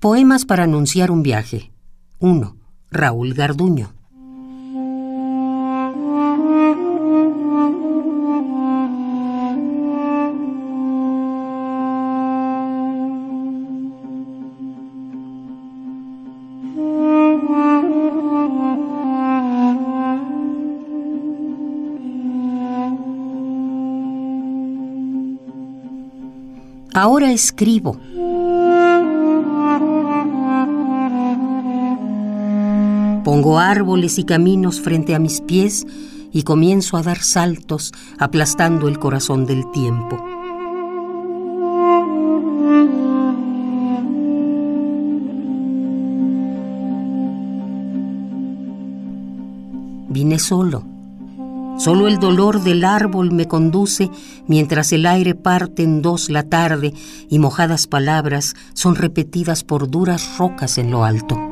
Poemas para anunciar un viaje. 1. Raúl Garduño. Ahora escribo. Pongo árboles y caminos frente a mis pies y comienzo a dar saltos aplastando el corazón del tiempo. Vine solo Solo el dolor del árbol me conduce mientras el aire parte en dos la tarde y mojadas palabras son repetidas por duras rocas en lo alto.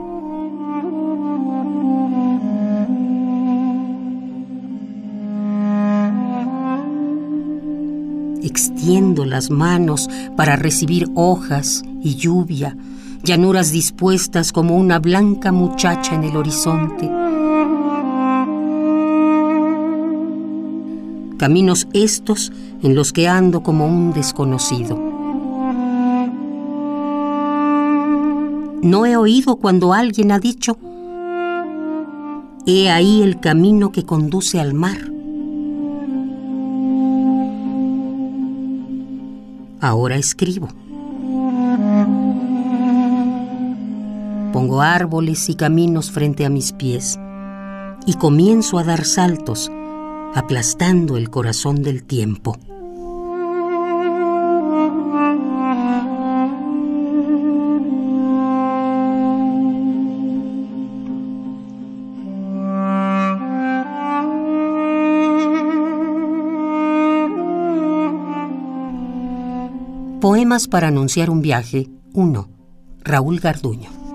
Extiendo las manos para recibir hojas y lluvia, llanuras dispuestas como una blanca muchacha en el horizonte caminos estos en los que ando como un desconocido. No he oído cuando alguien ha dicho, he ahí el camino que conduce al mar. Ahora escribo. Pongo árboles y caminos frente a mis pies y comienzo a dar saltos aplastando el corazón del tiempo. Poemas para anunciar un viaje 1. Raúl Garduño.